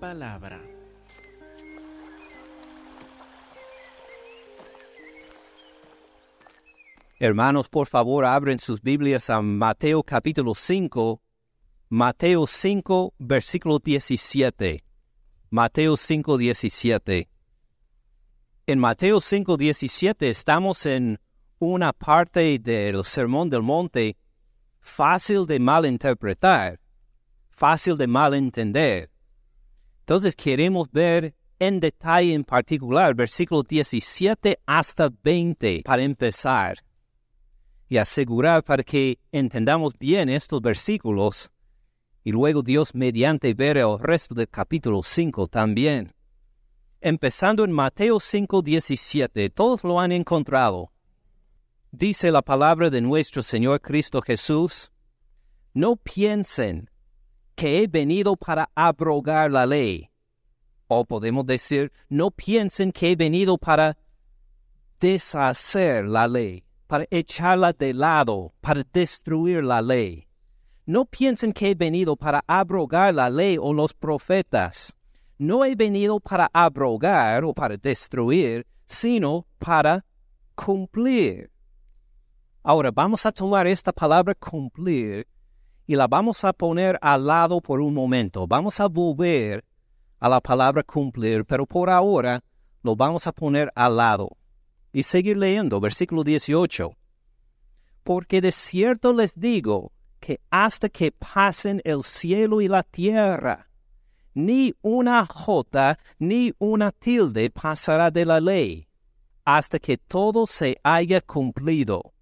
palabra. Hermanos, por favor, abren sus Biblias a Mateo capítulo 5, Mateo 5, versículo 17. Mateo 5, 17. En Mateo 5, 17 estamos en una parte del Sermón del Monte fácil de malinterpretar, fácil de malentender. Entonces queremos ver en detalle en particular versículo 17 hasta 20 para empezar y asegurar para que entendamos bien estos versículos y luego Dios mediante ver el resto del capítulo 5 también. Empezando en Mateo 5, 17, todos lo han encontrado. Dice la palabra de nuestro Señor Cristo Jesús, no piensen que he venido para abrogar la ley. O podemos decir, no piensen que he venido para deshacer la ley para echarla de lado, para destruir la ley. No piensen que he venido para abrogar la ley o los profetas. No he venido para abrogar o para destruir, sino para cumplir. Ahora vamos a tomar esta palabra cumplir y la vamos a poner al lado por un momento. Vamos a volver a la palabra cumplir, pero por ahora lo vamos a poner al lado y seguir leyendo, versículo 18. Porque de cierto les digo que hasta que pasen el cielo y la tierra, ni una jota ni una tilde pasará de la ley, hasta que todo se haya cumplido.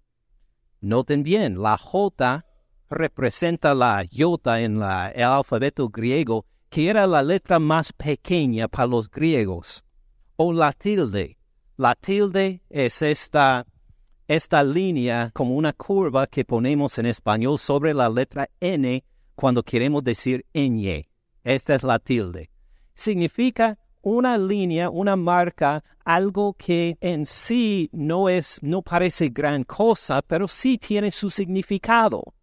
Noten bien, la jota representa la iota en la, el alfabeto griego, que era la letra más pequeña para los griegos, o la tilde, la tilde es esta, esta línea como una curva que ponemos en español sobre la letra N cuando queremos decir ñ. Esta es la tilde. Significa una línea, una marca, algo que en sí no es, no parece gran cosa, pero sí tiene su significado.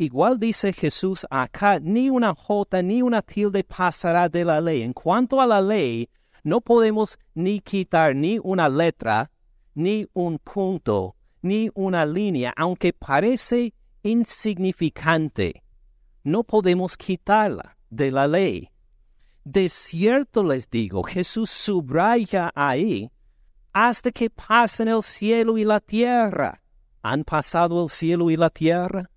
Igual dice Jesús acá, ni una jota ni una tilde pasará de la ley. En cuanto a la ley, no podemos ni quitar ni una letra, ni un punto, ni una línea, aunque parece insignificante. No podemos quitarla de la ley. De cierto les digo, Jesús subraya ahí, hasta que pasen el cielo y la tierra. ¿Han pasado el cielo y la tierra?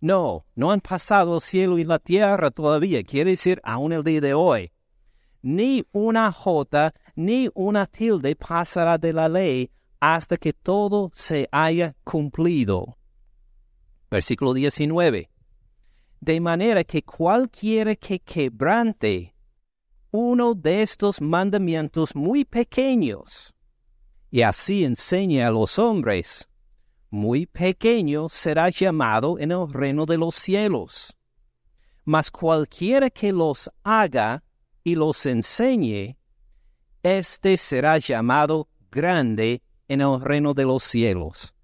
No, no han pasado el cielo y la tierra todavía. Quiere decir, aún el día de hoy ni una jota ni una tilde pasará de la ley hasta que todo se haya cumplido. Versículo 19. De manera que cualquiera que quebrante uno de estos mandamientos muy pequeños y así enseñe a los hombres, muy pequeño será llamado en el reino de los cielos. Mas cualquiera que los haga, y los enseñe, éste será llamado grande en el reino de los cielos.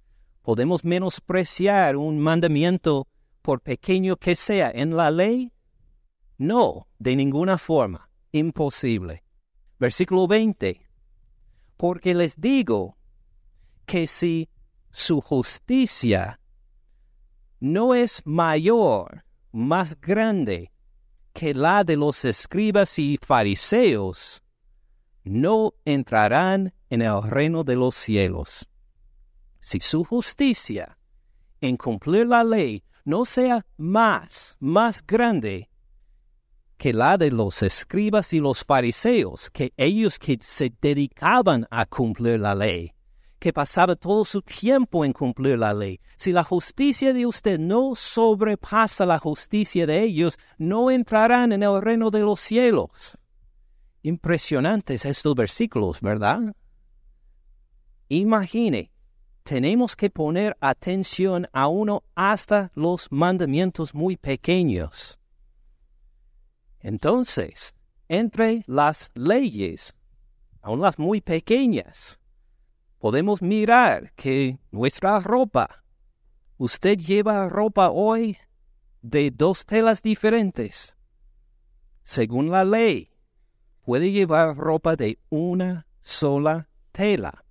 ¿Podemos menospreciar un mandamiento por pequeño que sea en la ley? No, de ninguna forma, imposible. Versículo 20. Porque les digo que si su justicia no es mayor, más grande que la de los escribas y fariseos, no entrarán en el reino de los cielos. Si su justicia en cumplir la ley no sea más, más grande que la de los escribas y los fariseos, que ellos que se dedicaban a cumplir la ley, que pasaba todo su tiempo en cumplir la ley. Si la justicia de usted no sobrepasa la justicia de ellos, no entrarán en el reino de los cielos. Impresionantes estos versículos, ¿verdad? Imagine, tenemos que poner atención a uno hasta los mandamientos muy pequeños. Entonces, entre las leyes, aun las muy pequeñas, podemos mirar que nuestra ropa, usted lleva ropa hoy de dos telas diferentes. según la ley, puede llevar ropa de una sola tela,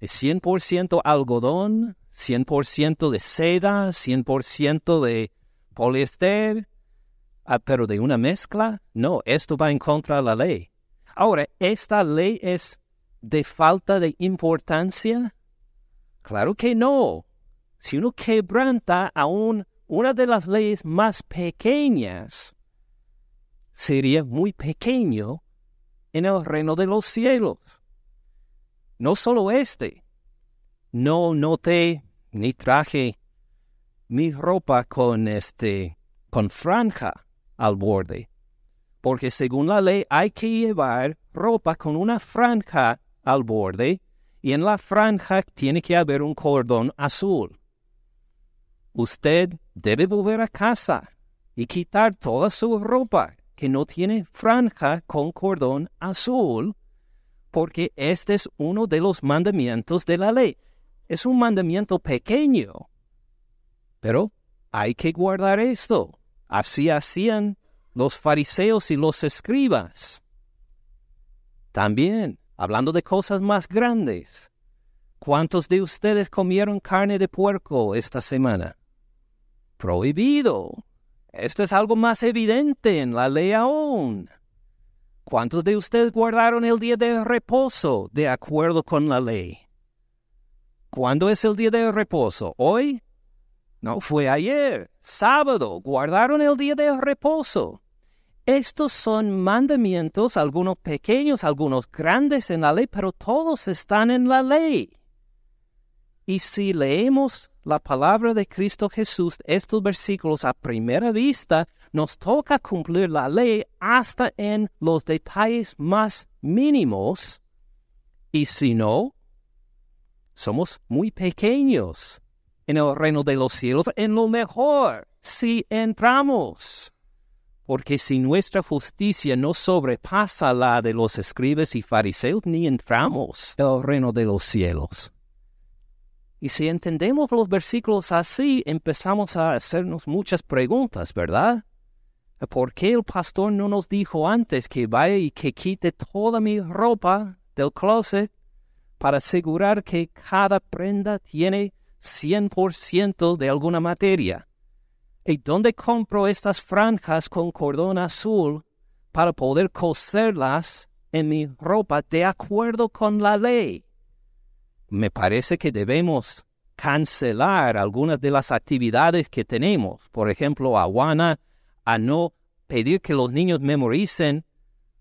de 100% algodón, 100% de seda, 100% de poliéster, ah, pero de una mezcla, no, esto va en contra de la ley. Ahora, ¿esta ley es de falta de importancia? Claro que no. Si uno quebranta aún una de las leyes más pequeñas, sería muy pequeño en el reino de los cielos. No solo este. No noté ni traje mi ropa con este con franja al borde porque según la ley hay que llevar ropa con una franja al borde y en la franja tiene que haber un cordón azul. Usted debe volver a casa y quitar toda su ropa que no tiene franja con cordón azul, porque este es uno de los mandamientos de la ley. Es un mandamiento pequeño, pero hay que guardar esto. Así hacían los fariseos y los escribas. También, hablando de cosas más grandes, ¿cuántos de ustedes comieron carne de puerco esta semana? Prohibido. Esto es algo más evidente en la ley aún. ¿Cuántos de ustedes guardaron el día de reposo de acuerdo con la ley? ¿Cuándo es el día de reposo? ¿Hoy? No, fue ayer, sábado. Guardaron el día de reposo. Estos son mandamientos, algunos pequeños, algunos grandes en la ley, pero todos están en la ley. Y si leemos la palabra de Cristo Jesús, estos versículos a primera vista, nos toca cumplir la ley hasta en los detalles más mínimos. Y si no, somos muy pequeños en el reino de los cielos, en lo mejor, si entramos porque si nuestra justicia no sobrepasa la de los escribas y fariseos, ni entramos en el reino de los cielos. Y si entendemos los versículos así, empezamos a hacernos muchas preguntas, ¿verdad? ¿Por qué el pastor no nos dijo antes que vaya y que quite toda mi ropa del closet para asegurar que cada prenda tiene 100% de alguna materia? ¿Y dónde compro estas franjas con cordón azul para poder coserlas en mi ropa de acuerdo con la ley? Me parece que debemos cancelar algunas de las actividades que tenemos. Por ejemplo, Aguana, a no pedir que los niños memoricen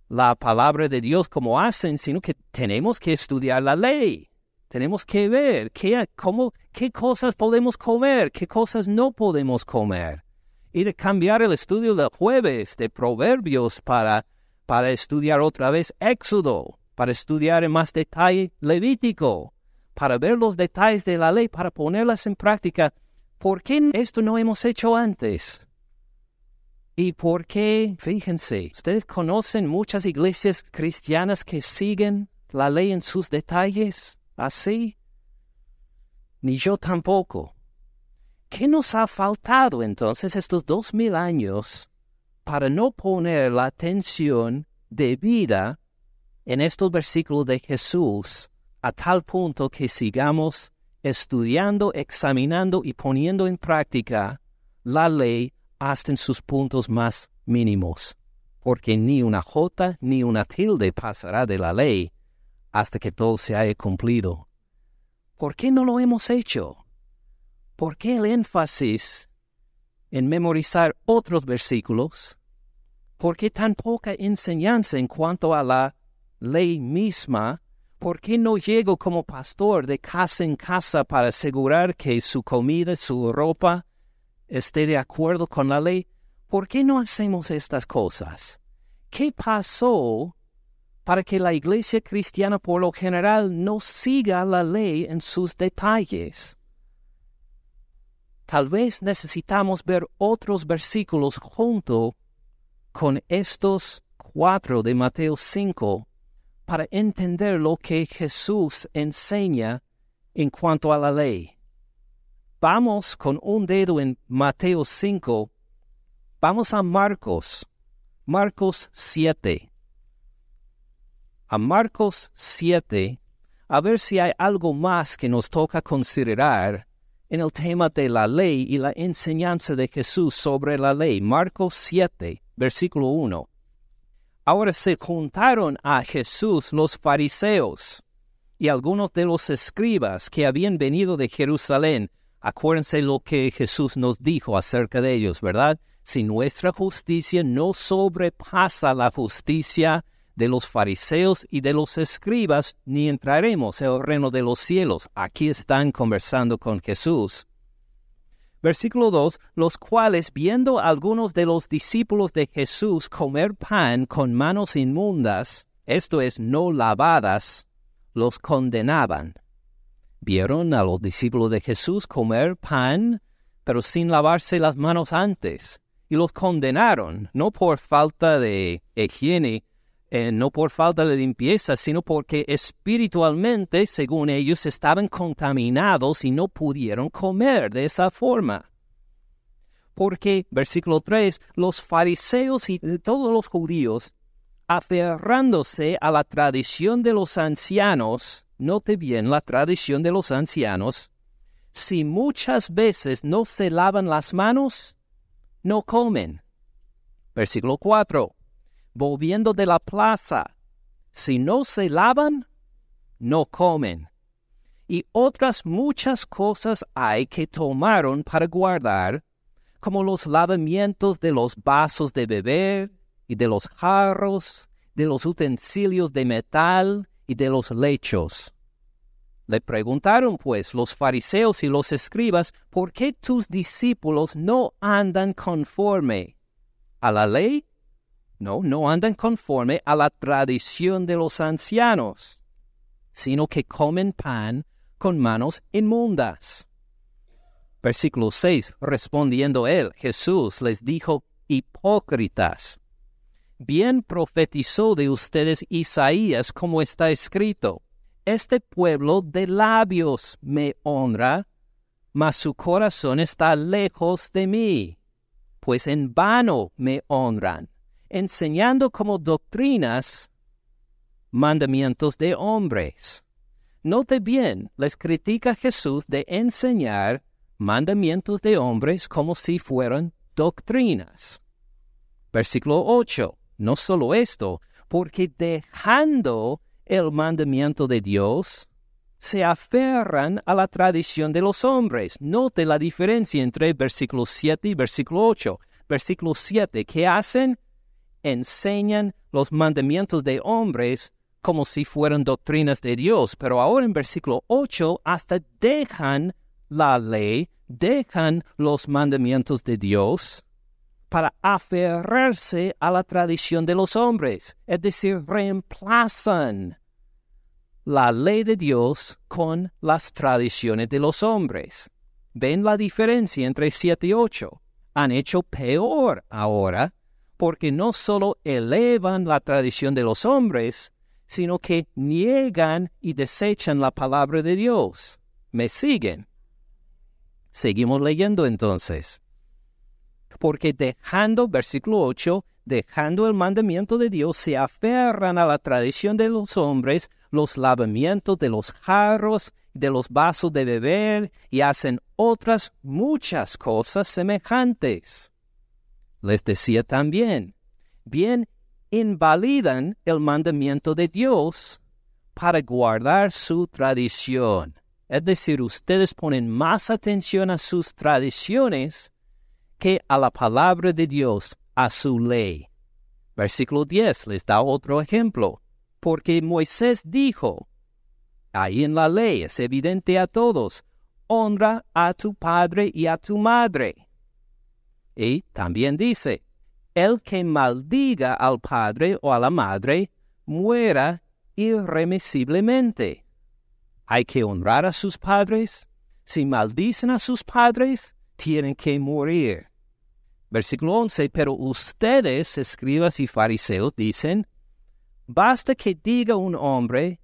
la palabra de Dios como hacen, sino que tenemos que estudiar la ley. Tenemos que ver qué, cómo, qué cosas podemos comer, qué cosas no podemos comer. Y de cambiar el estudio del jueves de Proverbios para, para estudiar otra vez Éxodo, para estudiar en más detalle Levítico, para ver los detalles de la ley, para ponerlas en práctica. ¿Por qué esto no hemos hecho antes? ¿Y por qué? Fíjense, ustedes conocen muchas iglesias cristianas que siguen la ley en sus detalles así. Ni yo tampoco. ¿Qué nos ha faltado entonces estos dos mil años para no poner la atención debida en estos versículos de Jesús a tal punto que sigamos estudiando, examinando y poniendo en práctica la ley hasta en sus puntos más mínimos? Porque ni una jota ni una tilde pasará de la ley hasta que todo se haya cumplido. ¿Por qué no lo hemos hecho? ¿Por qué el énfasis en memorizar otros versículos? ¿Por qué tan poca enseñanza en cuanto a la ley misma? ¿Por qué no llego como pastor de casa en casa para asegurar que su comida, su ropa esté de acuerdo con la ley? ¿Por qué no hacemos estas cosas? ¿Qué pasó para que la iglesia cristiana por lo general no siga la ley en sus detalles? Tal vez necesitamos ver otros versículos junto con estos cuatro de Mateo 5 para entender lo que Jesús enseña en cuanto a la ley. Vamos con un dedo en Mateo 5, vamos a Marcos, Marcos 7. A Marcos 7, a ver si hay algo más que nos toca considerar en el tema de la ley y la enseñanza de Jesús sobre la ley. Marcos 7, versículo 1. Ahora se juntaron a Jesús los fariseos y algunos de los escribas que habían venido de Jerusalén. Acuérdense lo que Jesús nos dijo acerca de ellos, ¿verdad? Si nuestra justicia no sobrepasa la justicia de los fariseos y de los escribas, ni entraremos en el reino de los cielos. Aquí están conversando con Jesús. Versículo 2, los cuales viendo algunos de los discípulos de Jesús comer pan con manos inmundas, esto es, no lavadas, los condenaban. Vieron a los discípulos de Jesús comer pan, pero sin lavarse las manos antes, y los condenaron, no por falta de higiene, eh, no por falta de limpieza, sino porque espiritualmente, según ellos, estaban contaminados y no pudieron comer de esa forma. Porque, versículo 3, los fariseos y todos los judíos aferrándose a la tradición de los ancianos, note bien la tradición de los ancianos, si muchas veces no se lavan las manos, no comen. Versículo 4. Volviendo de la plaza, si no se lavan, no comen. Y otras muchas cosas hay que tomaron para guardar, como los lavamientos de los vasos de beber, y de los jarros, de los utensilios de metal y de los lechos. Le preguntaron pues los fariseos y los escribas, ¿por qué tus discípulos no andan conforme a la ley? No, no andan conforme a la tradición de los ancianos, sino que comen pan con manos inmundas. Versículo 6. Respondiendo él, Jesús les dijo, hipócritas bien profetizó de ustedes Isaías como está escrito. Este pueblo de labios me honra, mas su corazón está lejos de mí, pues en vano me honran, enseñando como doctrinas mandamientos de hombres. Note bien, les critica Jesús de enseñar mandamientos de hombres como si fueran doctrinas. Versículo 8. No solo esto, porque dejando el mandamiento de Dios, se aferran a la tradición de los hombres. Note la diferencia entre versículo 7 y versículo 8. Versículo 7, ¿qué hacen? Enseñan los mandamientos de hombres como si fueran doctrinas de Dios, pero ahora en versículo 8 hasta dejan la ley, dejan los mandamientos de Dios para aferrarse a la tradición de los hombres, es decir, reemplazan la ley de Dios con las tradiciones de los hombres. ¿Ven la diferencia entre 7 y 8? Han hecho peor ahora porque no solo elevan la tradición de los hombres, sino que niegan y desechan la palabra de Dios. ¿Me siguen? Seguimos leyendo entonces porque dejando, versículo 8, dejando el mandamiento de Dios, se aferran a la tradición de los hombres, los lavamientos de los jarros, de los vasos de beber, y hacen otras muchas cosas semejantes. Les decía también, bien invalidan el mandamiento de Dios para guardar su tradición. Es decir, ustedes ponen más atención a sus tradiciones que a la palabra de Dios, a su ley. Versículo 10 les da otro ejemplo, porque Moisés dijo, ahí en la ley es evidente a todos, honra a tu padre y a tu madre. Y también dice, el que maldiga al padre o a la madre, muera irremisiblemente. Hay que honrar a sus padres. Si maldicen a sus padres, tienen que morir. Versículo 11, pero ustedes, escribas y fariseos, dicen, basta que diga un hombre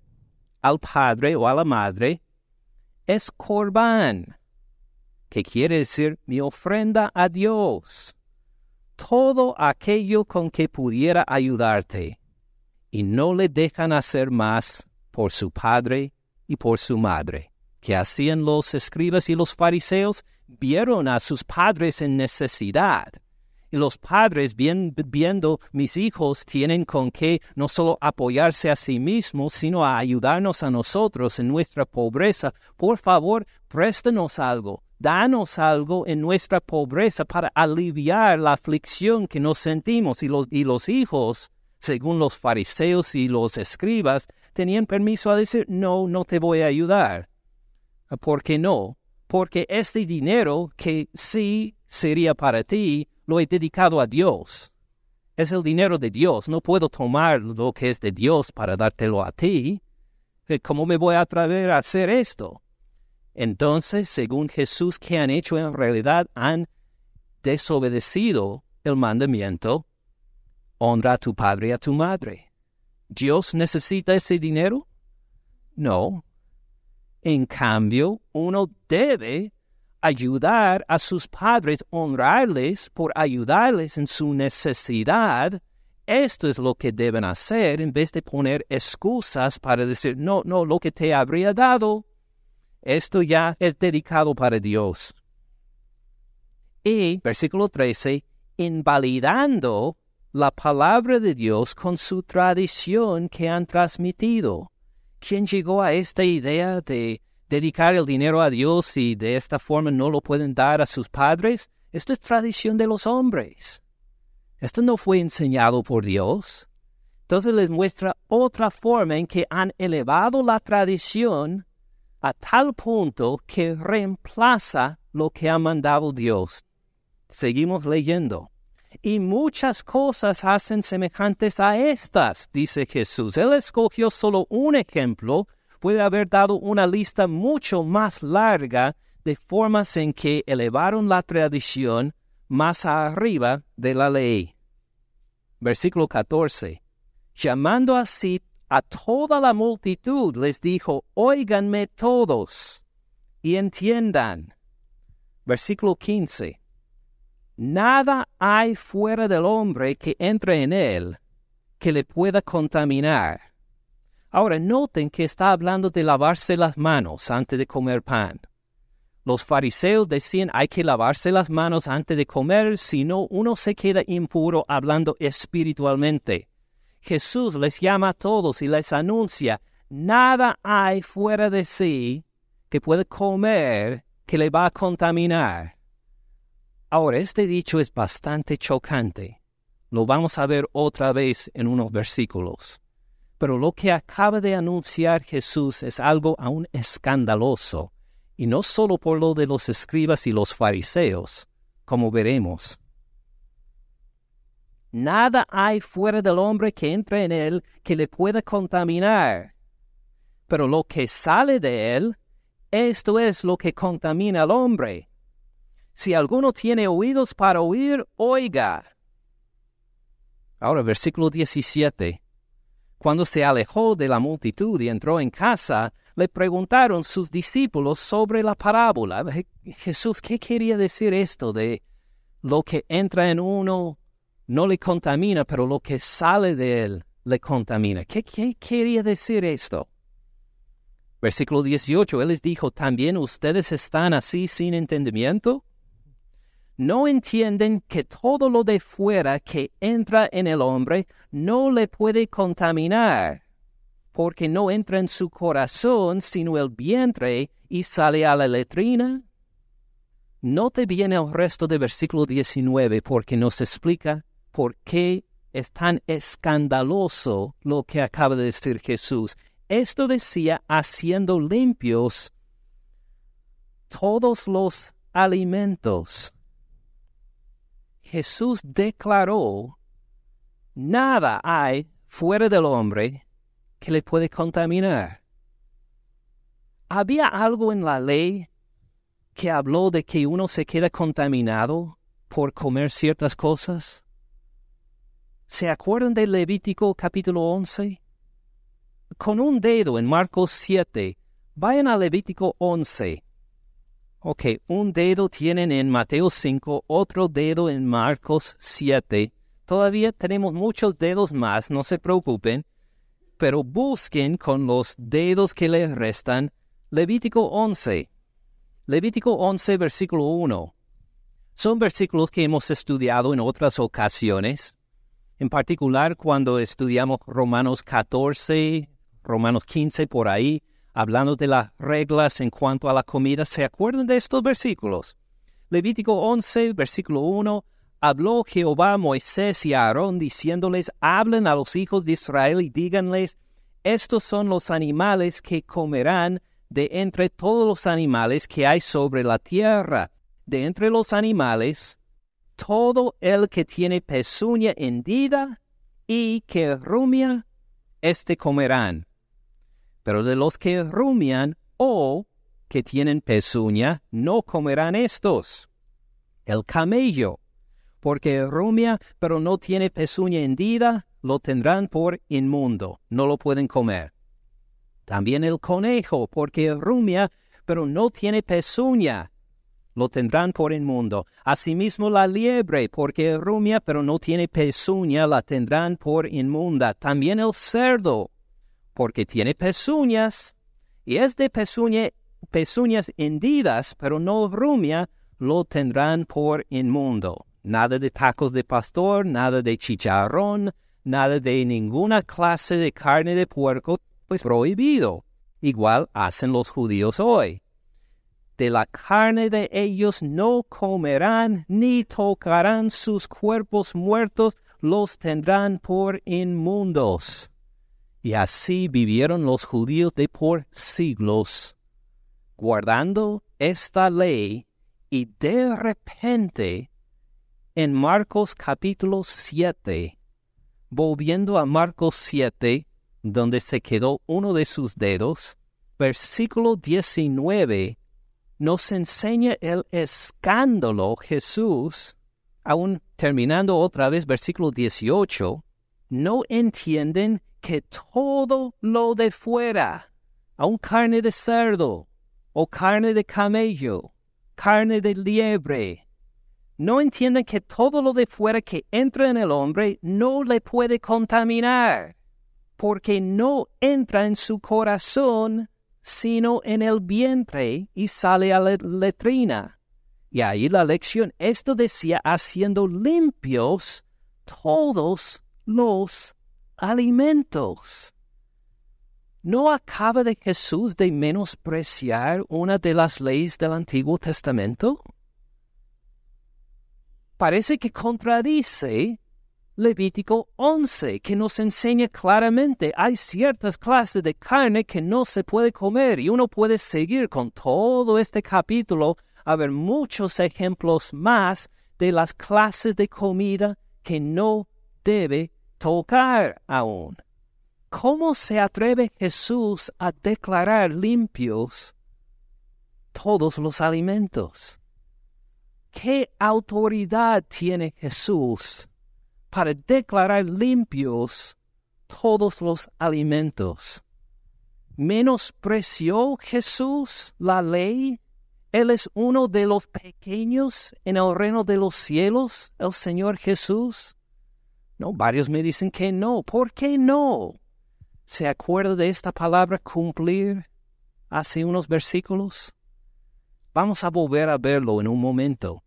al padre o a la madre, es corbán, que quiere decir mi ofrenda a Dios. todo aquello con que pudiera ayudarte, y no le dejan hacer más por su padre y por su madre. Que hacían los escribas y los fariseos? Vieron a sus padres en necesidad. Y los padres, viendo mis hijos, tienen con qué no solo apoyarse a sí mismos, sino a ayudarnos a nosotros en nuestra pobreza. Por favor, préstenos algo danos algo en nuestra pobreza para aliviar la aflicción que nos sentimos. Y los, y los hijos, según los fariseos y los escribas, tenían permiso a decir, no, no te voy a ayudar. ¿Por qué no? Porque este dinero que sí sería para ti, lo he dedicado a Dios. Es el dinero de Dios. No puedo tomar lo que es de Dios para dártelo a ti. ¿Cómo me voy a atrever a hacer esto? Entonces, según Jesús, ¿qué han hecho en realidad? Han desobedecido el mandamiento, honra a tu padre y a tu madre. ¿Dios necesita ese dinero? No. En cambio, uno debe ayudar a sus padres, honrarles por ayudarles en su necesidad. Esto es lo que deben hacer en vez de poner excusas para decir, no, no, lo que te habría dado esto ya es dedicado para Dios. Y, versículo 13, invalidando la palabra de Dios con su tradición que han transmitido. ¿Quién llegó a esta idea de dedicar el dinero a Dios y de esta forma no lo pueden dar a sus padres? Esto es tradición de los hombres. Esto no fue enseñado por Dios. Entonces les muestra otra forma en que han elevado la tradición a tal punto que reemplaza lo que ha mandado Dios. Seguimos leyendo. Y muchas cosas hacen semejantes a estas, dice Jesús. Él escogió solo un ejemplo, puede haber dado una lista mucho más larga de formas en que elevaron la tradición más arriba de la ley. Versículo 14. Llamando así a toda la multitud les dijo, Óiganme todos y entiendan. Versículo 15. Nada hay fuera del hombre que entre en él que le pueda contaminar. Ahora noten que está hablando de lavarse las manos antes de comer pan. Los fariseos decían hay que lavarse las manos antes de comer, si no uno se queda impuro hablando espiritualmente. Jesús les llama a todos y les anuncia, nada hay fuera de sí que pueda comer que le va a contaminar. Ahora, este dicho es bastante chocante. Lo vamos a ver otra vez en unos versículos. Pero lo que acaba de anunciar Jesús es algo aún escandaloso, y no solo por lo de los escribas y los fariseos, como veremos. Nada hay fuera del hombre que entre en él que le pueda contaminar. Pero lo que sale de él, esto es lo que contamina al hombre. Si alguno tiene oídos para oír, oiga. Ahora, versículo 17. Cuando se alejó de la multitud y entró en casa, le preguntaron sus discípulos sobre la parábola. Jesús, ¿qué quería decir esto de lo que entra en uno no le contamina, pero lo que sale de él le contamina. ¿Qué, quería decir esto? Versículo 18, Él les dijo, ¿también ustedes están así sin entendimiento? ¿No entienden que todo lo de fuera que entra en el hombre no le puede contaminar? Porque no entra en su corazón sino el vientre y sale a la letrina. No te viene el resto del versículo 19 porque nos explica por qué es tan escandaloso lo que acaba de decir Jesús. Esto decía haciendo limpios todos los alimentos. Jesús declaró, nada hay fuera del hombre que le puede contaminar. ¿Había algo en la ley que habló de que uno se queda contaminado por comer ciertas cosas? ¿Se acuerdan de Levítico capítulo 11? Con un dedo en Marcos 7, vayan a Levítico 11. Ok, un dedo tienen en Mateo 5, otro dedo en Marcos 7. Todavía tenemos muchos dedos más, no se preocupen, pero busquen con los dedos que les restan Levítico 11. Levítico 11, versículo 1. Son versículos que hemos estudiado en otras ocasiones, en particular cuando estudiamos Romanos 14, Romanos 15 por ahí, hablando de las reglas en cuanto a la comida. ¿Se acuerdan de estos versículos? Levítico 11, versículo 1. Habló Jehová a Moisés y a Aarón diciéndoles, hablen a los hijos de Israel y díganles, estos son los animales que comerán de entre todos los animales que hay sobre la tierra. De entre los animales, todo el que tiene pezuña hendida y que rumia, éste comerán pero de los que rumian o que tienen pezuña, no comerán estos. El camello, porque rumia, pero no tiene pezuña hendida, lo tendrán por inmundo, no lo pueden comer. También el conejo, porque rumia, pero no tiene pezuña, lo tendrán por inmundo. Asimismo la liebre, porque rumia, pero no tiene pezuña, la tendrán por inmunda. También el cerdo, porque tiene pezuñas, y es de pezuñas hendidas, pero no rumia, lo tendrán por inmundo. Nada de tacos de pastor, nada de chicharrón, nada de ninguna clase de carne de puerco, pues prohibido. Igual hacen los judíos hoy. De la carne de ellos no comerán, ni tocarán sus cuerpos muertos, los tendrán por inmundos. Y así vivieron los judíos de por siglos, guardando esta ley, y de repente, en Marcos capítulo 7, volviendo a Marcos 7, donde se quedó uno de sus dedos, versículo 19, nos enseña el escándalo. Jesús, aún terminando otra vez versículo 18, no entienden que todo lo de fuera, aun carne de cerdo, o carne de camello, carne de liebre, no entienden que todo lo de fuera que entra en el hombre no le puede contaminar, porque no entra en su corazón, sino en el vientre y sale a la letrina. Y ahí la lección, esto decía, haciendo limpios todos los alimentos. ¿No acaba de Jesús de menospreciar una de las leyes del Antiguo Testamento? Parece que contradice Levítico 11, que nos enseña claramente hay ciertas clases de carne que no se puede comer y uno puede seguir con todo este capítulo a ver muchos ejemplos más de las clases de comida que no debe tocar aún. ¿Cómo se atreve Jesús a declarar limpios todos los alimentos? ¿Qué autoridad tiene Jesús para declarar limpios todos los alimentos? ¿Menospreció Jesús la ley? Él es uno de los pequeños en el reino de los cielos, el Señor Jesús. No, varios me dicen que no. ¿Por qué no? ¿Se acuerda de esta palabra cumplir hace unos versículos? Vamos a volver a verlo en un momento.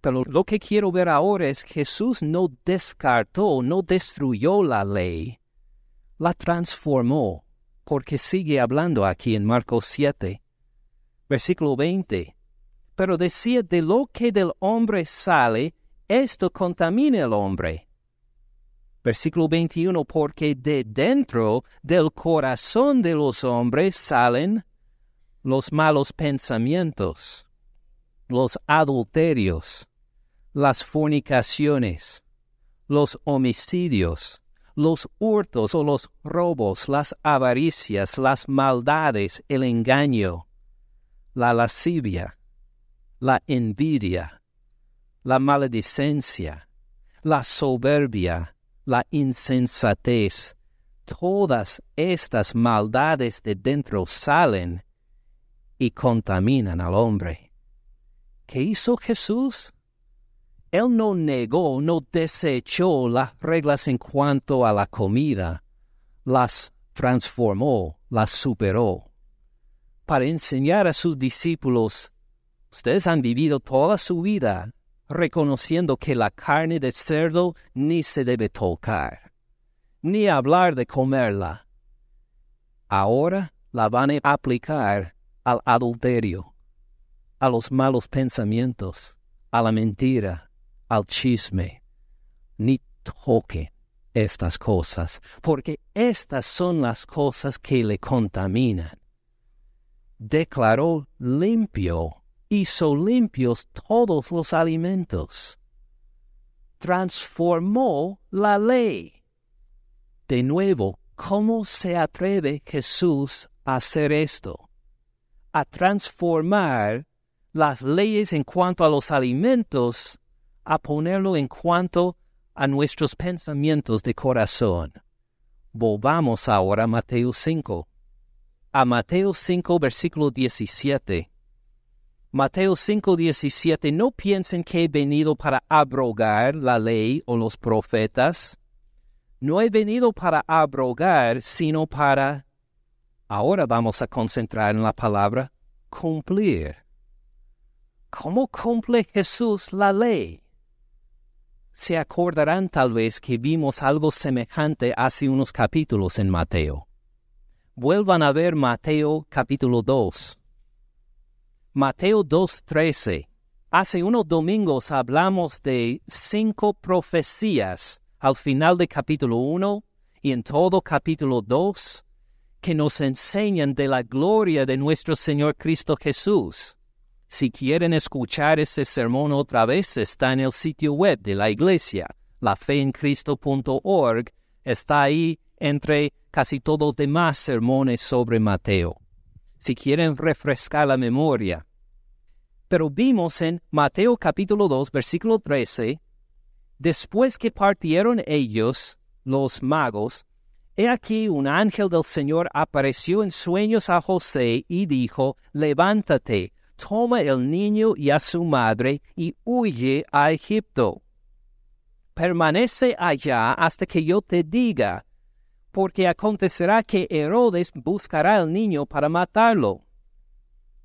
Pero lo que quiero ver ahora es Jesús no descartó, no destruyó la ley, la transformó, porque sigue hablando aquí en Marcos 7, versículo 20. Pero decía, de lo que del hombre sale, esto contamina al hombre. Versículo 21, porque de dentro del corazón de los hombres salen los malos pensamientos, los adulterios, las fornicaciones, los homicidios, los hurtos o los robos, las avaricias, las maldades, el engaño, la lascivia, la envidia, la maledicencia, la soberbia, la insensatez. Todas estas maldades de dentro salen y contaminan al hombre. ¿Qué hizo Jesús? Él no negó, no desechó las reglas en cuanto a la comida, las transformó, las superó, para enseñar a sus discípulos, ustedes han vivido toda su vida reconociendo que la carne de cerdo ni se debe tocar, ni hablar de comerla. Ahora la van a aplicar al adulterio, a los malos pensamientos, a la mentira, al chisme. Ni toque estas cosas, porque estas son las cosas que le contaminan. Declaró limpio hizo limpios todos los alimentos. Transformó la ley. De nuevo, ¿cómo se atreve Jesús a hacer esto? A transformar las leyes en cuanto a los alimentos, a ponerlo en cuanto a nuestros pensamientos de corazón. Volvamos ahora a Mateo 5. A Mateo 5, versículo 17. Mateo 5:17, no piensen que he venido para abrogar la ley o los profetas. No he venido para abrogar, sino para... Ahora vamos a concentrar en la palabra cumplir. ¿Cómo cumple Jesús la ley? Se acordarán tal vez que vimos algo semejante hace unos capítulos en Mateo. Vuelvan a ver Mateo capítulo 2. Mateo 2.13. Hace unos domingos hablamos de cinco profecías al final del capítulo 1 y en todo capítulo 2 que nos enseñan de la gloria de nuestro Señor Cristo Jesús. Si quieren escuchar ese sermón otra vez, está en el sitio web de la iglesia, lafeencristo.org. Está ahí entre casi todos los demás sermones sobre Mateo. Si quieren refrescar la memoria, pero vimos en Mateo capítulo 2, versículo 13, después que partieron ellos, los magos, he aquí un ángel del Señor apareció en sueños a José y dijo, levántate, toma el niño y a su madre y huye a Egipto. Permanece allá hasta que yo te diga, porque acontecerá que Herodes buscará al niño para matarlo.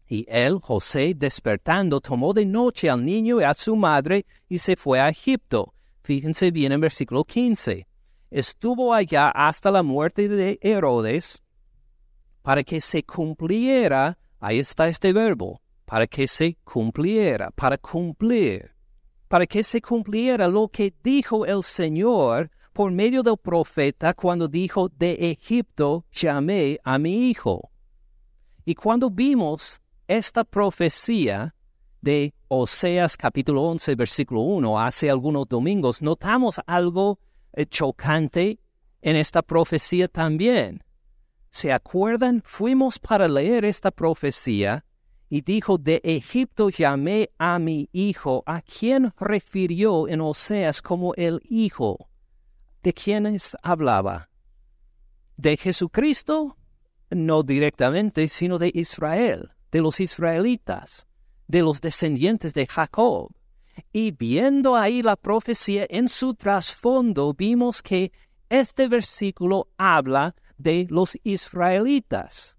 Y él, José, despertando, tomó de noche al niño y a su madre y se fue a Egipto. Fíjense bien en versículo 15. Estuvo allá hasta la muerte de Herodes para que se cumpliera, ahí está este verbo, para que se cumpliera, para cumplir, para que se cumpliera lo que dijo el Señor por medio del profeta cuando dijo, de Egipto llamé a mi hijo. Y cuando vimos esta profecía de Oseas capítulo 11 versículo 1 hace algunos domingos, notamos algo eh, chocante en esta profecía también. ¿Se acuerdan? Fuimos para leer esta profecía y dijo, de Egipto llamé a mi hijo, a quien refirió en Oseas como el hijo. ¿De quiénes hablaba? ¿De Jesucristo? No directamente, sino de Israel de los israelitas, de los descendientes de Jacob. Y viendo ahí la profecía en su trasfondo, vimos que este versículo habla de los israelitas.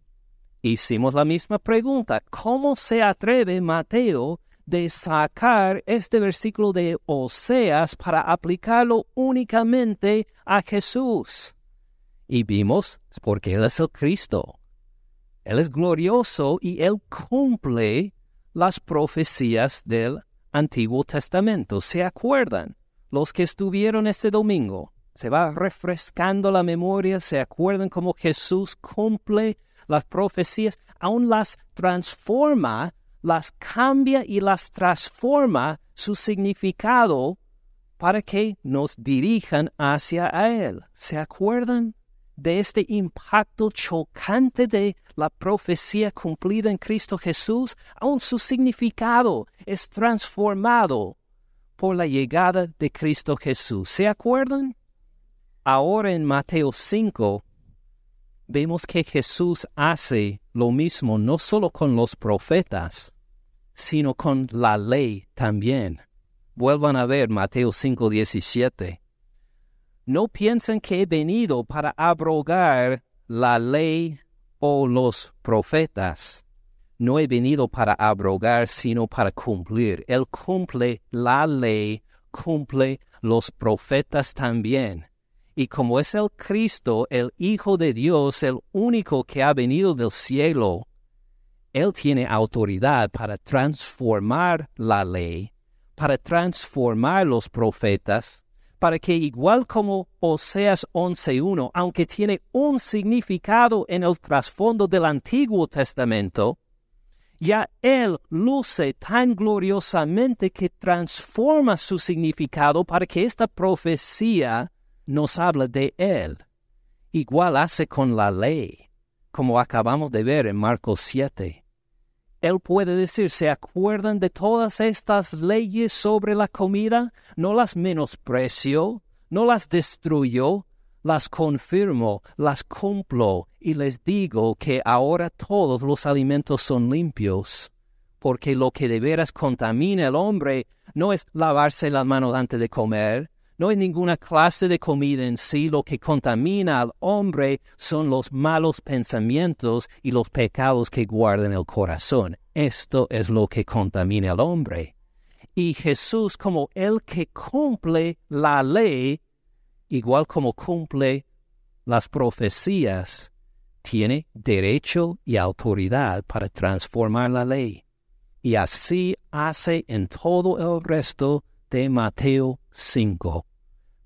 Hicimos la misma pregunta, ¿cómo se atreve Mateo de sacar este versículo de Oseas para aplicarlo únicamente a Jesús? Y vimos, porque Él es el Cristo. Él es glorioso y Él cumple las profecías del Antiguo Testamento. ¿Se acuerdan? Los que estuvieron este domingo, se va refrescando la memoria, se acuerdan cómo Jesús cumple las profecías, aún las transforma, las cambia y las transforma su significado para que nos dirijan hacia Él. ¿Se acuerdan? de este impacto chocante de la profecía cumplida en Cristo Jesús, aún su significado es transformado por la llegada de Cristo Jesús. ¿Se acuerdan? Ahora en Mateo 5 vemos que Jesús hace lo mismo no solo con los profetas, sino con la ley también. Vuelvan a ver Mateo 5:17. No piensen que he venido para abrogar la ley o los profetas. No he venido para abrogar, sino para cumplir. Él cumple la ley, cumple los profetas también. Y como es el Cristo, el Hijo de Dios, el único que ha venido del cielo, Él tiene autoridad para transformar la ley, para transformar los profetas, para que igual como Oseas 11.1, aunque tiene un significado en el trasfondo del Antiguo Testamento, ya Él luce tan gloriosamente que transforma su significado para que esta profecía nos habla de Él. Igual hace con la ley, como acabamos de ver en Marcos 7. Él puede decir, ¿se acuerdan de todas estas leyes sobre la comida? No las menosprecio, no las destruyo, las confirmo, las cumplo y les digo que ahora todos los alimentos son limpios, porque lo que de veras contamina al hombre no es lavarse las manos antes de comer, no es ninguna clase de comida en sí, lo que contamina al hombre son los malos pensamientos y los pecados que guardan el corazón. Esto es lo que contamina al hombre. Y Jesús, como el que cumple la ley, igual como cumple las profecías, tiene derecho y autoridad para transformar la ley. Y así hace en todo el resto de Mateo 5.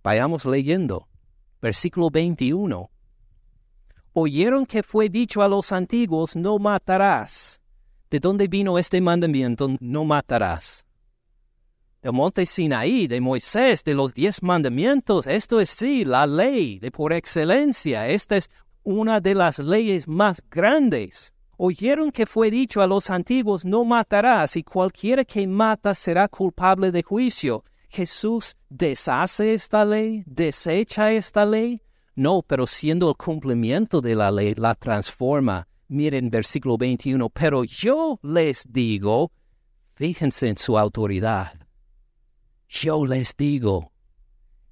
Vayamos leyendo. Versículo 21. Oyeron que fue dicho a los antiguos, no matarás. ¿De dónde vino este mandamiento, no matarás? Del monte Sinaí, de Moisés, de los diez mandamientos. Esto es sí, la ley de por excelencia. Esta es una de las leyes más grandes. Oyeron que fue dicho a los antiguos, no matarás, y cualquiera que mata será culpable de juicio. Jesús deshace esta ley, desecha esta ley. No, pero siendo el cumplimiento de la ley, la transforma. Miren versículo 21, pero yo les digo, fíjense en su autoridad. Yo les digo,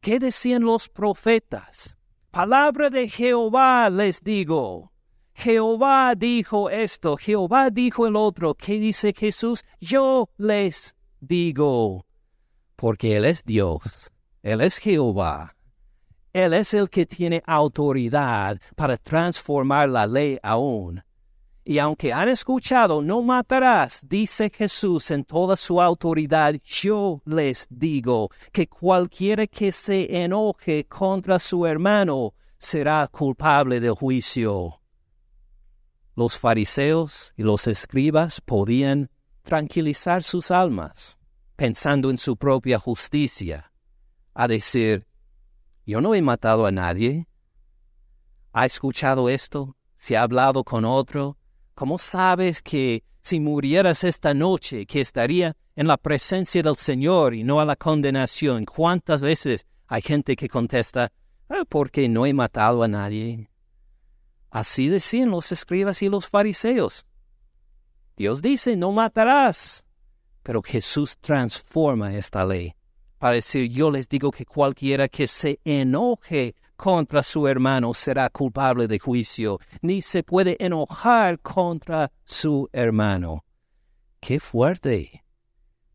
¿qué decían los profetas? Palabra de Jehová les digo. Jehová dijo esto, Jehová dijo el otro. ¿Qué dice Jesús? Yo les digo porque Él es Dios, Él es Jehová. Él es el que tiene autoridad para transformar la ley aún. Y aunque han escuchado, no matarás, dice Jesús en toda su autoridad, yo les digo que cualquiera que se enoje contra su hermano será culpable del juicio. Los fariseos y los escribas podían tranquilizar sus almas pensando en su propia justicia, a decir, yo no he matado a nadie. ¿Ha escuchado esto? ¿Se ha hablado con otro? ¿Cómo sabes que si murieras esta noche, que estaría en la presencia del Señor y no a la condenación? ¿Cuántas veces hay gente que contesta, ah, porque no he matado a nadie? Así decían los escribas y los fariseos. Dios dice, no matarás. Pero Jesús transforma esta ley para decir, yo les digo que cualquiera que se enoje contra su hermano será culpable de juicio, ni se puede enojar contra su hermano. ¡Qué fuerte!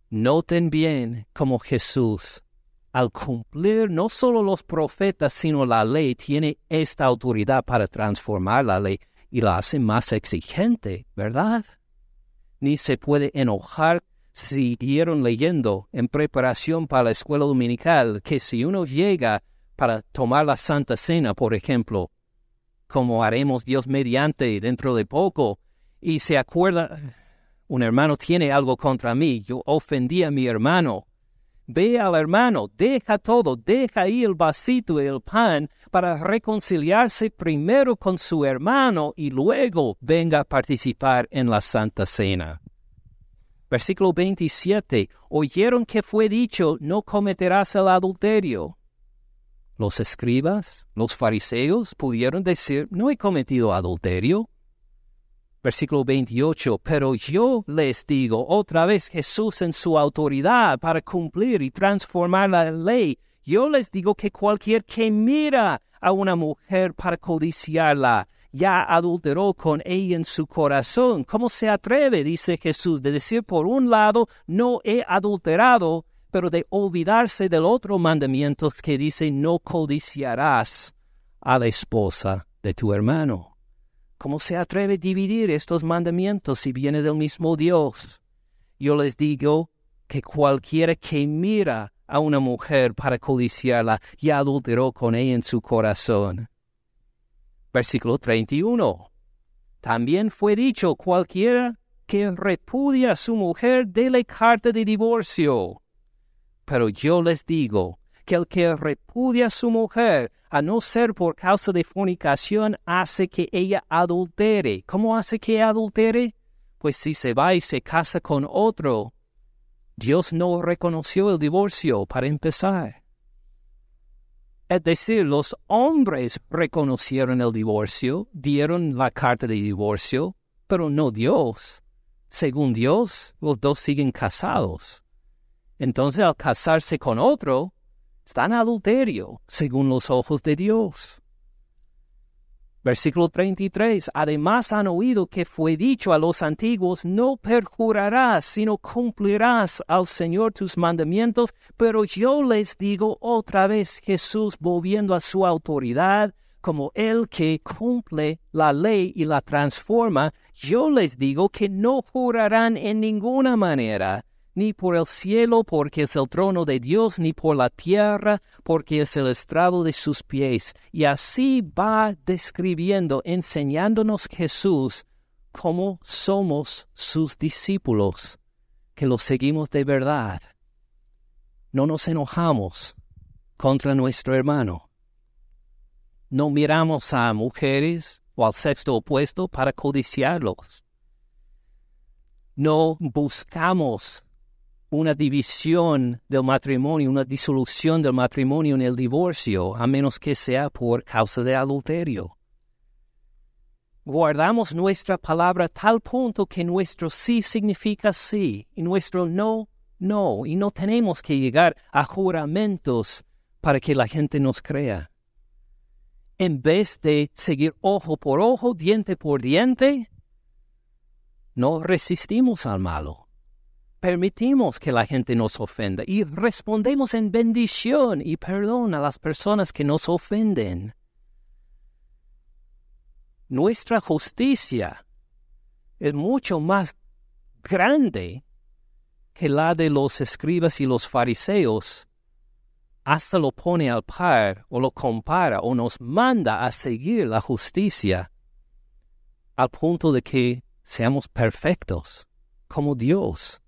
Noten bien cómo Jesús, al cumplir no solo los profetas, sino la ley, tiene esta autoridad para transformar la ley y la hace más exigente, ¿verdad? Ni se puede enojar siguieron leyendo en preparación para la escuela dominical que si uno llega para tomar la Santa Cena, por ejemplo, como haremos Dios mediante dentro de poco, y se acuerda, un hermano tiene algo contra mí, yo ofendí a mi hermano. Ve al hermano, deja todo, deja ahí el vasito y el pan para reconciliarse primero con su hermano y luego venga a participar en la Santa Cena. Versículo 27. Oyeron que fue dicho, no cometerás el adulterio. Los escribas, los fariseos pudieron decir, no he cometido adulterio. Versículo 28, pero yo les digo otra vez Jesús en su autoridad para cumplir y transformar la ley. Yo les digo que cualquier que mira a una mujer para codiciarla, ya adulteró con ella en su corazón. ¿Cómo se atreve, dice Jesús, de decir por un lado, no he adulterado, pero de olvidarse del otro mandamiento que dice, no codiciarás a la esposa de tu hermano? ¿Cómo se atreve a dividir estos mandamientos si viene del mismo Dios? Yo les digo que cualquiera que mira a una mujer para codiciarla ya adulteró con ella en su corazón. Versículo 31. También fue dicho cualquiera que repudia a su mujer, dele carta de divorcio. Pero yo les digo que el que repudia a su mujer, a no ser por causa de fornicación, hace que ella adultere. ¿Cómo hace que adultere? Pues si se va y se casa con otro, Dios no reconoció el divorcio para empezar. Es decir, los hombres reconocieron el divorcio, dieron la carta de divorcio, pero no Dios. Según Dios, los dos siguen casados. Entonces, al casarse con otro, está en adulterio según los ojos de Dios. Versículo 33. Además han oído que fue dicho a los antiguos, no perjurarás, sino cumplirás al Señor tus mandamientos. Pero yo les digo otra vez, Jesús volviendo a su autoridad, como el que cumple la ley y la transforma, yo les digo que no jurarán en ninguna manera ni por el cielo, porque es el trono de Dios, ni por la tierra, porque es el estrado de sus pies. Y así va describiendo, enseñándonos Jesús cómo somos sus discípulos, que los seguimos de verdad. No nos enojamos contra nuestro hermano. No miramos a mujeres o al sexto opuesto para codiciarlos. No buscamos una división del matrimonio, una disolución del matrimonio en el divorcio, a menos que sea por causa de adulterio. Guardamos nuestra palabra tal punto que nuestro sí significa sí y nuestro no, no, y no tenemos que llegar a juramentos para que la gente nos crea. En vez de seguir ojo por ojo, diente por diente, no resistimos al malo permitimos que la gente nos ofenda y respondemos en bendición y perdón a las personas que nos ofenden. Nuestra justicia es mucho más grande que la de los escribas y los fariseos. Hasta lo pone al par o lo compara o nos manda a seguir la justicia al punto de que seamos perfectos como Dios.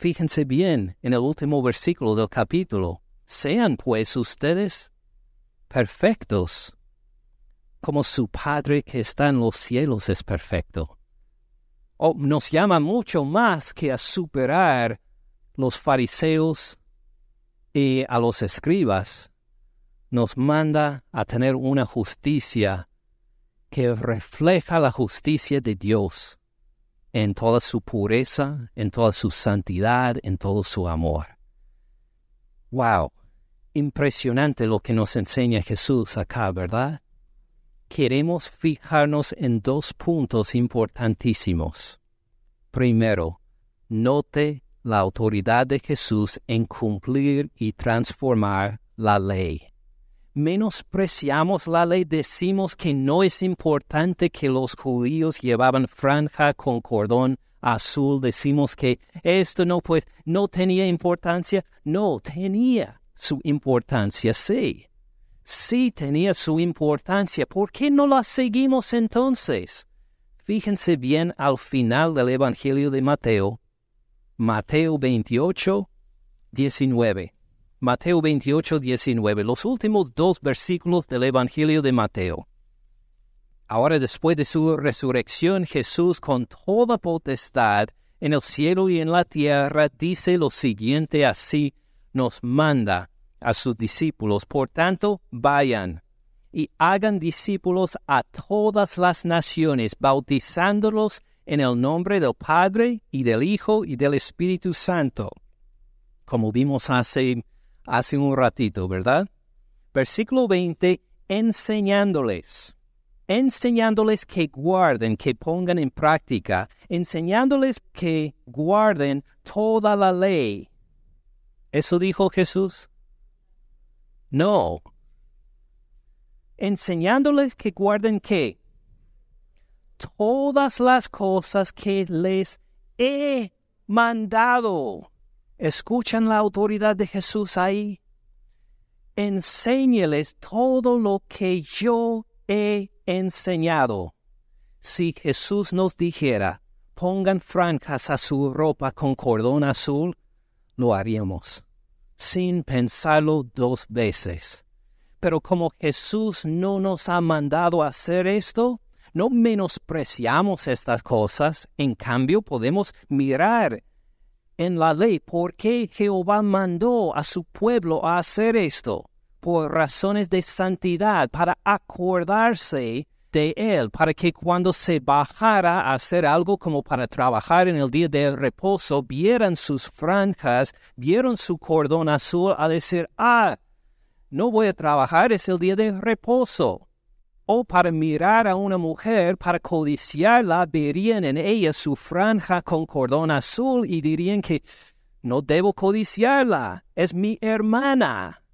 Fíjense bien en el último versículo del capítulo. Sean pues ustedes perfectos, como su Padre que está en los cielos es perfecto. O nos llama mucho más que a superar los fariseos y a los escribas. Nos manda a tener una justicia que refleja la justicia de Dios en toda su pureza, en toda su santidad, en todo su amor. Wow, impresionante lo que nos enseña Jesús acá, ¿verdad? Queremos fijarnos en dos puntos importantísimos. Primero, note la autoridad de Jesús en cumplir y transformar la ley menospreciamos la ley, decimos que no es importante que los judíos llevaban franja con cordón azul, decimos que esto no pues no tenía importancia, no tenía su importancia, sí. Sí tenía su importancia. ¿Por qué no la seguimos entonces? Fíjense bien al final del Evangelio de Mateo, Mateo 28, 19. Mateo 28, 19, los últimos dos versículos del Evangelio de Mateo. Ahora después de su resurrección, Jesús con toda potestad en el cielo y en la tierra dice lo siguiente así nos manda a sus discípulos. Por tanto, vayan y hagan discípulos a todas las naciones, bautizándolos en el nombre del Padre y del Hijo y del Espíritu Santo, como vimos hace, hace un ratito, ¿verdad? Versículo 20, enseñándoles, enseñándoles que guarden, que pongan en práctica, enseñándoles que guarden toda la ley. ¿Eso dijo Jesús? No, enseñándoles que guarden qué? Todas las cosas que les he mandado. ¿Escuchan la autoridad de Jesús ahí? Enséñeles todo lo que yo he enseñado. Si Jesús nos dijera, pongan franjas a su ropa con cordón azul, lo haríamos, sin pensarlo dos veces. Pero como Jesús no nos ha mandado hacer esto, no menospreciamos estas cosas, en cambio podemos mirar en la ley por qué Jehová mandó a su pueblo a hacer esto, por razones de santidad, para acordarse de él, para que cuando se bajara a hacer algo como para trabajar en el día del reposo, vieran sus franjas, vieron su cordón azul, a decir, ah, no voy a trabajar, es el día de reposo. O para mirar a una mujer, para codiciarla, verían en ella su franja con cordón azul y dirían que no debo codiciarla, es mi hermana.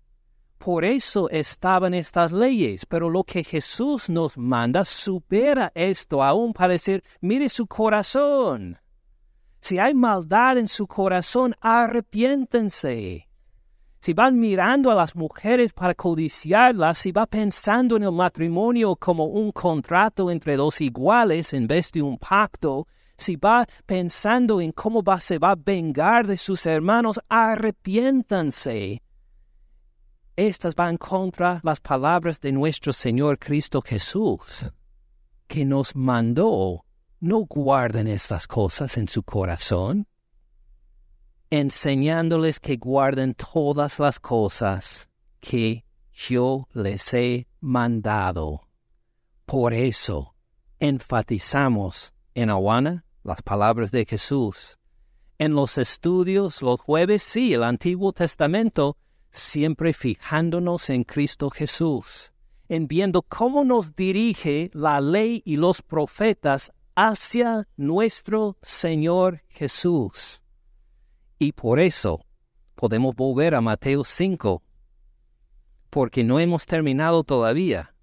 Por eso estaban estas leyes, pero lo que Jesús nos manda supera esto aún para decir, mire su corazón. Si hay maldad en su corazón, arrepiéntense si van mirando a las mujeres para codiciarlas, si va pensando en el matrimonio como un contrato entre dos iguales en vez de un pacto, si va pensando en cómo va, se va a vengar de sus hermanos, arrepiéntanse. Estas van contra las palabras de nuestro Señor Cristo Jesús, que nos mandó no guarden estas cosas en su corazón, enseñándoles que guarden todas las cosas que yo les he mandado. Por eso enfatizamos en Awana las palabras de Jesús. En los estudios los jueves sí, el Antiguo Testamento, siempre fijándonos en Cristo Jesús, en viendo cómo nos dirige la ley y los profetas hacia nuestro Señor Jesús. Y por eso podemos volver a Mateo 5, porque no hemos terminado todavía.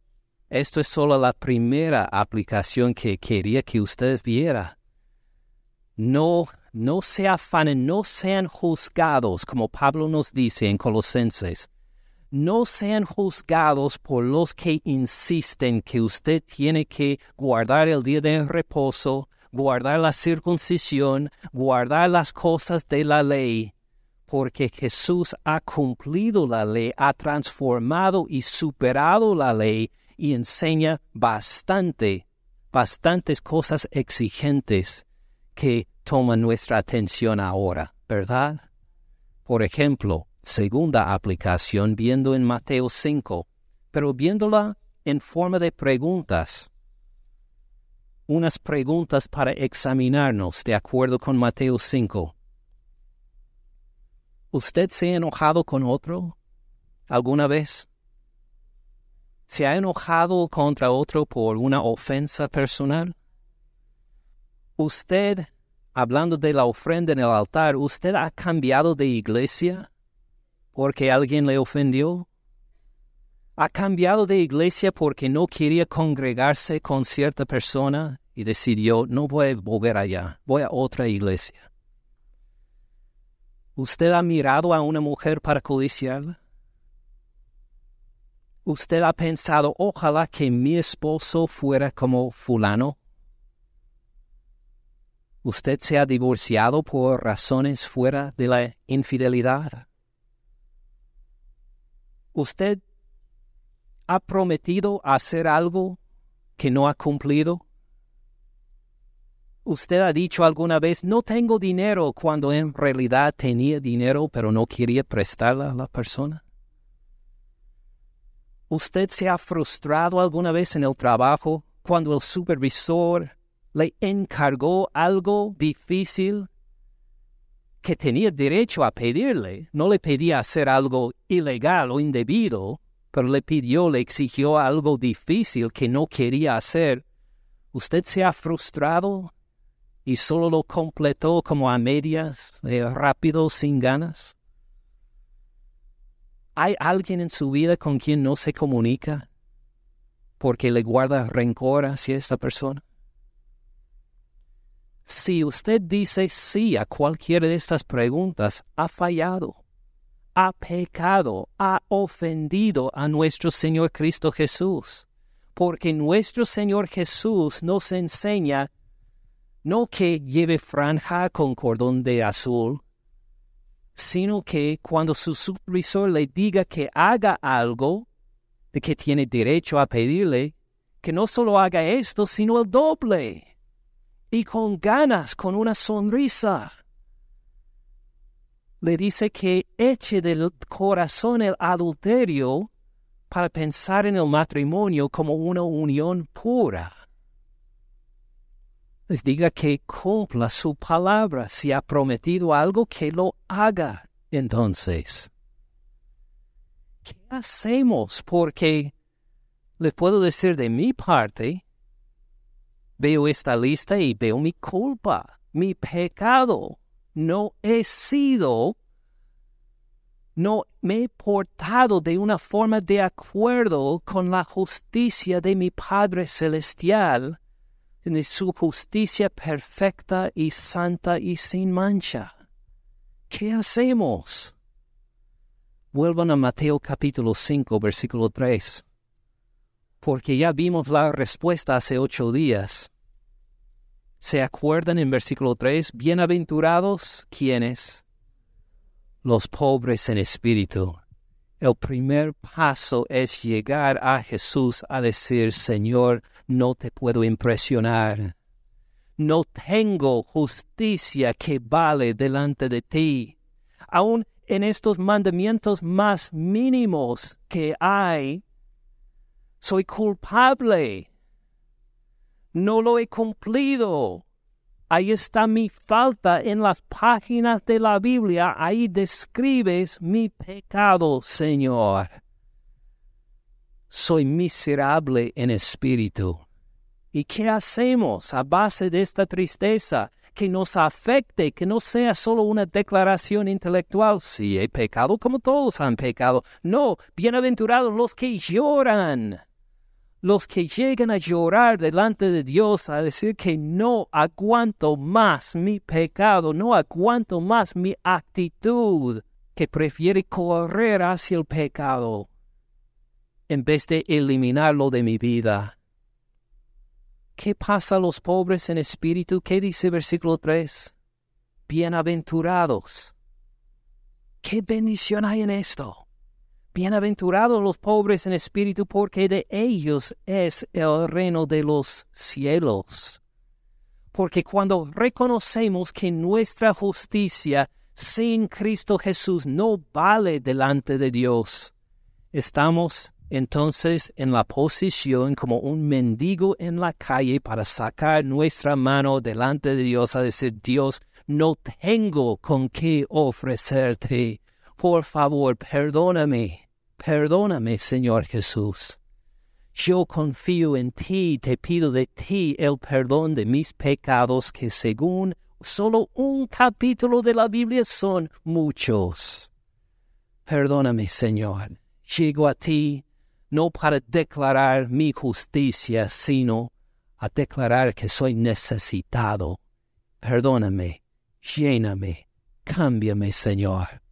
Esto es solo la primera aplicación que quería que ustedes vieran. No, no se afanen, no sean juzgados, como Pablo nos dice en Colosenses. No sean juzgados por los que insisten que usted tiene que guardar el día de reposo, guardar la circuncisión, guardar las cosas de la ley, porque Jesús ha cumplido la ley, ha transformado y superado la ley y enseña bastante, bastantes cosas exigentes que toman nuestra atención ahora, ¿verdad? Por ejemplo, segunda aplicación viendo en Mateo 5, pero viéndola en forma de preguntas unas preguntas para examinarnos de acuerdo con Mateo 5. ¿Usted se ha enojado con otro alguna vez? ¿Se ha enojado contra otro por una ofensa personal? ¿Usted, hablando de la ofrenda en el altar, usted ha cambiado de iglesia porque alguien le ofendió? ha cambiado de iglesia porque no quería congregarse con cierta persona y decidió, no voy a volver allá, voy a otra iglesia. ¿Usted ha mirado a una mujer para codiciarla? ¿Usted ha pensado, ojalá que mi esposo fuera como fulano? ¿Usted se ha divorciado por razones fuera de la infidelidad? ¿Usted ha prometido hacer algo que no ha cumplido? ¿Usted ha dicho alguna vez, no tengo dinero cuando en realidad tenía dinero pero no quería prestarla a la persona? ¿Usted se ha frustrado alguna vez en el trabajo cuando el supervisor le encargó algo difícil que tenía derecho a pedirle? No le pedía hacer algo ilegal o indebido, pero le pidió, le exigió algo difícil que no quería hacer. ¿Usted se ha frustrado y solo lo completó como a medias, eh, rápido, sin ganas? ¿Hay alguien en su vida con quien no se comunica porque le guarda rencor hacia esa persona? Si usted dice sí a cualquiera de estas preguntas, ha fallado, ha pecado, ha ofendido a nuestro Señor Cristo Jesús, porque nuestro Señor Jesús nos enseña no que lleve franja con cordón de azul, sino que cuando su supervisor le diga que haga algo, de que tiene derecho a pedirle, que no solo haga esto, sino el doble, y con ganas, con una sonrisa. Le dice que eche del corazón el adulterio para pensar en el matrimonio como una unión pura les diga que cumpla su palabra. Si ha prometido algo, que lo haga. Entonces, ¿qué hacemos? Porque les puedo decir de mi parte, veo esta lista y veo mi culpa, mi pecado. No he sido, no me he portado de una forma de acuerdo con la justicia de mi Padre Celestial de su justicia perfecta y santa y sin mancha. ¿Qué hacemos? Vuelvan a Mateo capítulo 5, versículo 3, porque ya vimos la respuesta hace ocho días. ¿Se acuerdan en versículo 3? Bienaventurados quienes? Los pobres en espíritu, el primer paso es llegar a Jesús a decir, Señor, no te puedo impresionar. No tengo justicia que vale delante de ti. Aun en estos mandamientos más mínimos que hay, soy culpable. No lo he cumplido. Ahí está mi falta en las páginas de la Biblia. Ahí describes mi pecado, Señor. Soy miserable en espíritu. ¿Y qué hacemos a base de esta tristeza que nos afecte, que no sea solo una declaración intelectual? Sí, he pecado como todos han pecado. No, bienaventurados los que lloran los que llegan a llorar delante de Dios, a decir que no aguanto más mi pecado, no aguanto más mi actitud, que prefiere correr hacia el pecado en vez de eliminarlo de mi vida. ¿Qué pasa a los pobres en espíritu? ¿Qué dice versículo 3? Bienaventurados. ¿Qué bendición hay en esto? Bienaventurados los pobres en espíritu, porque de ellos es el reino de los cielos. Porque cuando reconocemos que nuestra justicia sin Cristo Jesús no vale delante de Dios, estamos entonces en la posición como un mendigo en la calle para sacar nuestra mano delante de Dios a decir, Dios, no tengo con qué ofrecerte. Por favor, perdóname Perdóname, Señor Jesús. Yo confío en ti, te pido de ti el perdón de mis pecados que según solo un capítulo de la Biblia son muchos. Perdóname, Señor. Llego a ti no para declarar mi justicia, sino a declarar que soy necesitado. Perdóname, lléname, cámbiame, Señor.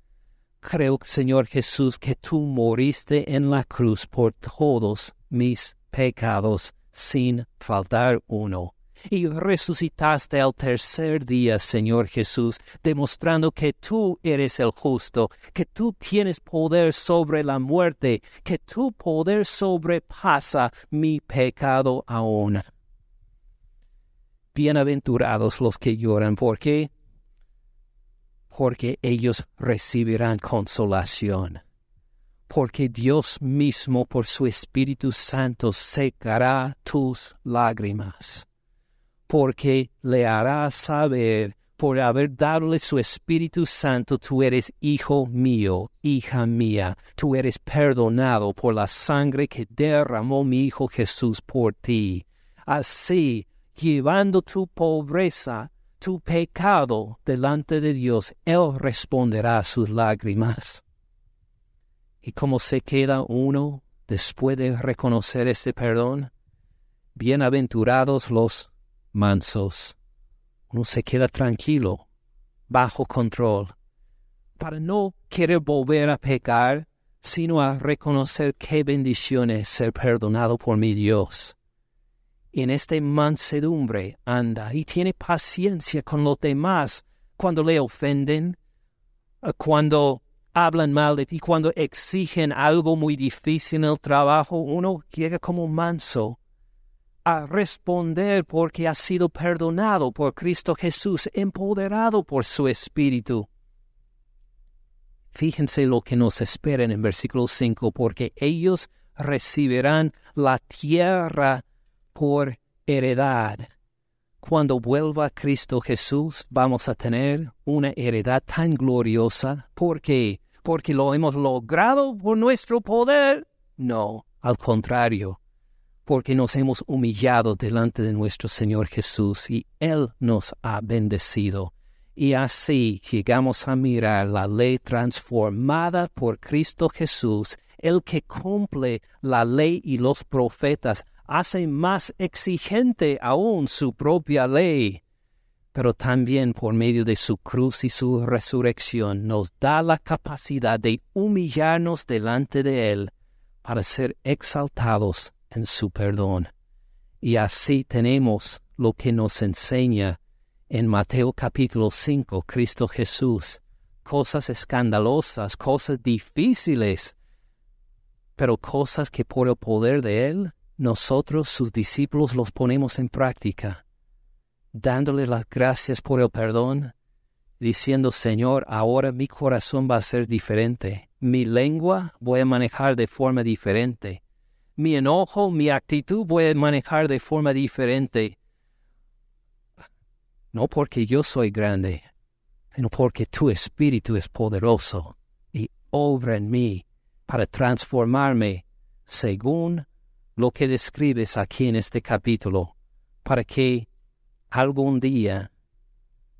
Creo, Señor Jesús, que tú moriste en la cruz por todos mis pecados sin faltar uno. Y resucitaste al tercer día, Señor Jesús, demostrando que tú eres el justo, que tú tienes poder sobre la muerte, que tu poder sobrepasa mi pecado aún. Bienaventurados los que lloran, porque porque ellos recibirán consolación, porque Dios mismo por su Espíritu Santo secará tus lágrimas, porque le hará saber por haber dadole su Espíritu Santo, tú eres hijo mío, hija mía, tú eres perdonado por la sangre que derramó mi Hijo Jesús por ti. Así, llevando tu pobreza, tu pecado delante de Dios, Él responderá a sus lágrimas. ¿Y cómo se queda uno después de reconocer este perdón? Bienaventurados los mansos uno se queda tranquilo, bajo control, para no querer volver a pecar, sino a reconocer qué bendición es ser perdonado por mi Dios. Y en esta mansedumbre anda y tiene paciencia con los demás cuando le ofenden, eh, cuando hablan mal de ti, cuando exigen algo muy difícil en el trabajo, uno llega como manso a responder porque ha sido perdonado por Cristo Jesús, empoderado por su Espíritu. Fíjense lo que nos espera en el versículo 5, porque ellos recibirán la tierra por heredad. Cuando vuelva Cristo Jesús, vamos a tener una heredad tan gloriosa. ¿Por qué? ¿Porque lo hemos logrado por nuestro poder? No, al contrario porque nos hemos humillado delante de nuestro Señor Jesús y Él nos ha bendecido. Y así llegamos a mirar la ley transformada por Cristo Jesús, el que cumple la ley y los profetas, hace más exigente aún su propia ley. Pero también por medio de su cruz y su resurrección nos da la capacidad de humillarnos delante de Él para ser exaltados en su perdón. Y así tenemos lo que nos enseña en Mateo capítulo 5 Cristo Jesús, cosas escandalosas, cosas difíciles, pero cosas que por el poder de Él, nosotros, sus discípulos, los ponemos en práctica, dándole las gracias por el perdón, diciendo, Señor, ahora mi corazón va a ser diferente, mi lengua voy a manejar de forma diferente, mi enojo, mi actitud voy a manejar de forma diferente. No porque yo soy grande, sino porque tu espíritu es poderoso y obra en mí para transformarme según lo que describes aquí en este capítulo, para que algún día,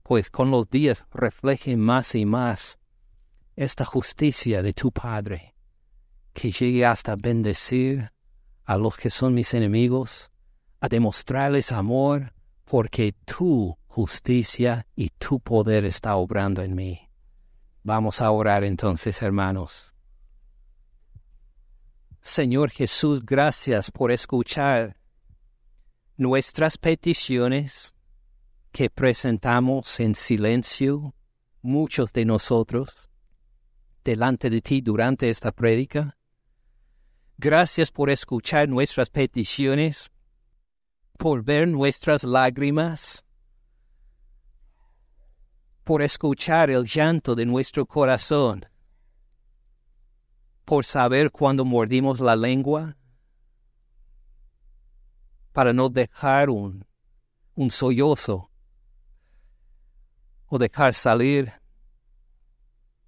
pues con los días refleje más y más esta justicia de tu Padre, que llegue hasta bendecir a los que son mis enemigos, a demostrarles amor, porque tu justicia y tu poder está obrando en mí. Vamos a orar entonces, hermanos. Señor Jesús, gracias por escuchar nuestras peticiones que presentamos en silencio, muchos de nosotros, delante de ti durante esta prédica. Gracias por escuchar nuestras peticiones, por ver nuestras lágrimas, por escuchar el llanto de nuestro corazón, por saber cuando mordimos la lengua, para no dejar un, un sollozo o dejar salir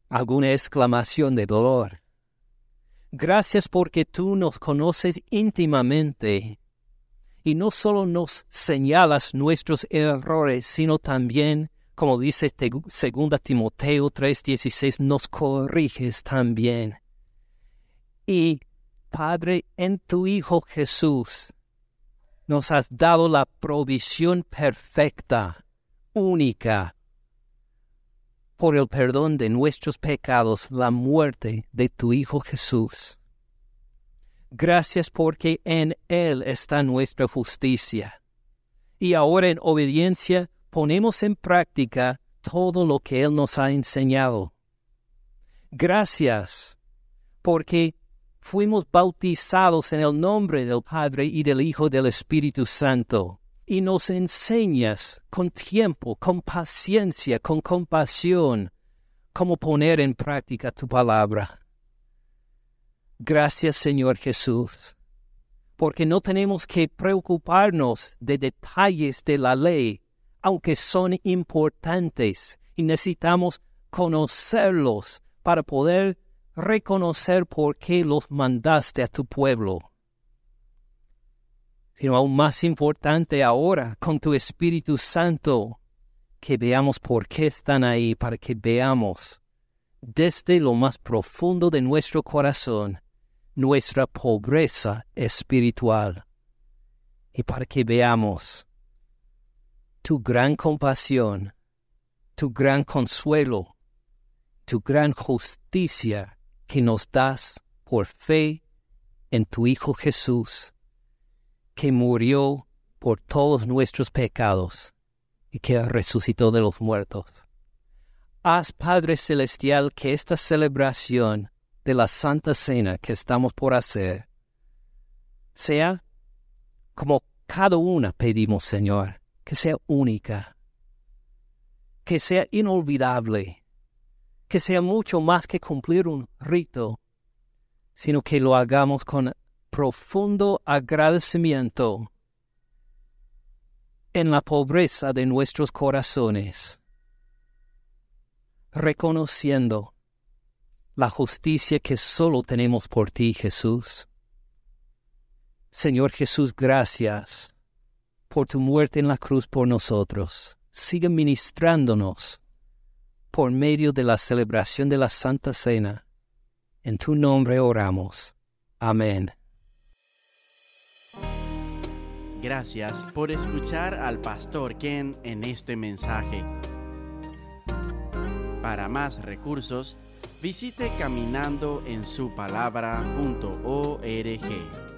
alguna exclamación de dolor. Gracias porque tú nos conoces íntimamente y no solo nos señalas nuestros errores, sino también, como dice 2 Timoteo 3:16, nos corriges también. Y, Padre, en tu Hijo Jesús, nos has dado la provisión perfecta, única, por el perdón de nuestros pecados la muerte de tu Hijo Jesús. Gracias porque en Él está nuestra justicia. Y ahora en obediencia ponemos en práctica todo lo que Él nos ha enseñado. Gracias porque fuimos bautizados en el nombre del Padre y del Hijo del Espíritu Santo y nos enseñas con tiempo, con paciencia, con compasión, cómo poner en práctica tu palabra. Gracias Señor Jesús, porque no tenemos que preocuparnos de detalles de la ley, aunque son importantes y necesitamos conocerlos para poder reconocer por qué los mandaste a tu pueblo. Sino aún más importante ahora, con tu Espíritu Santo, que veamos por qué están ahí, para que veamos desde lo más profundo de nuestro corazón nuestra pobreza espiritual y para que veamos tu gran compasión, tu gran consuelo, tu gran justicia que nos das por fe en tu Hijo Jesús, que murió por todos nuestros pecados y que resucitó de los muertos. Haz, Padre Celestial, que esta celebración de la Santa Cena que estamos por hacer sea como cada una pedimos, Señor, que sea única, que sea inolvidable, que sea mucho más que cumplir un rito, sino que lo hagamos con profundo agradecimiento en la pobreza de nuestros corazones, reconociendo la justicia que solo tenemos por ti, Jesús. Señor Jesús, gracias por tu muerte en la cruz por nosotros. Sigue ministrándonos por medio de la celebración de la Santa Cena. En tu nombre oramos. Amén. Gracias por escuchar al pastor Ken en este mensaje. Para más recursos, visite caminandoensupalabra.org.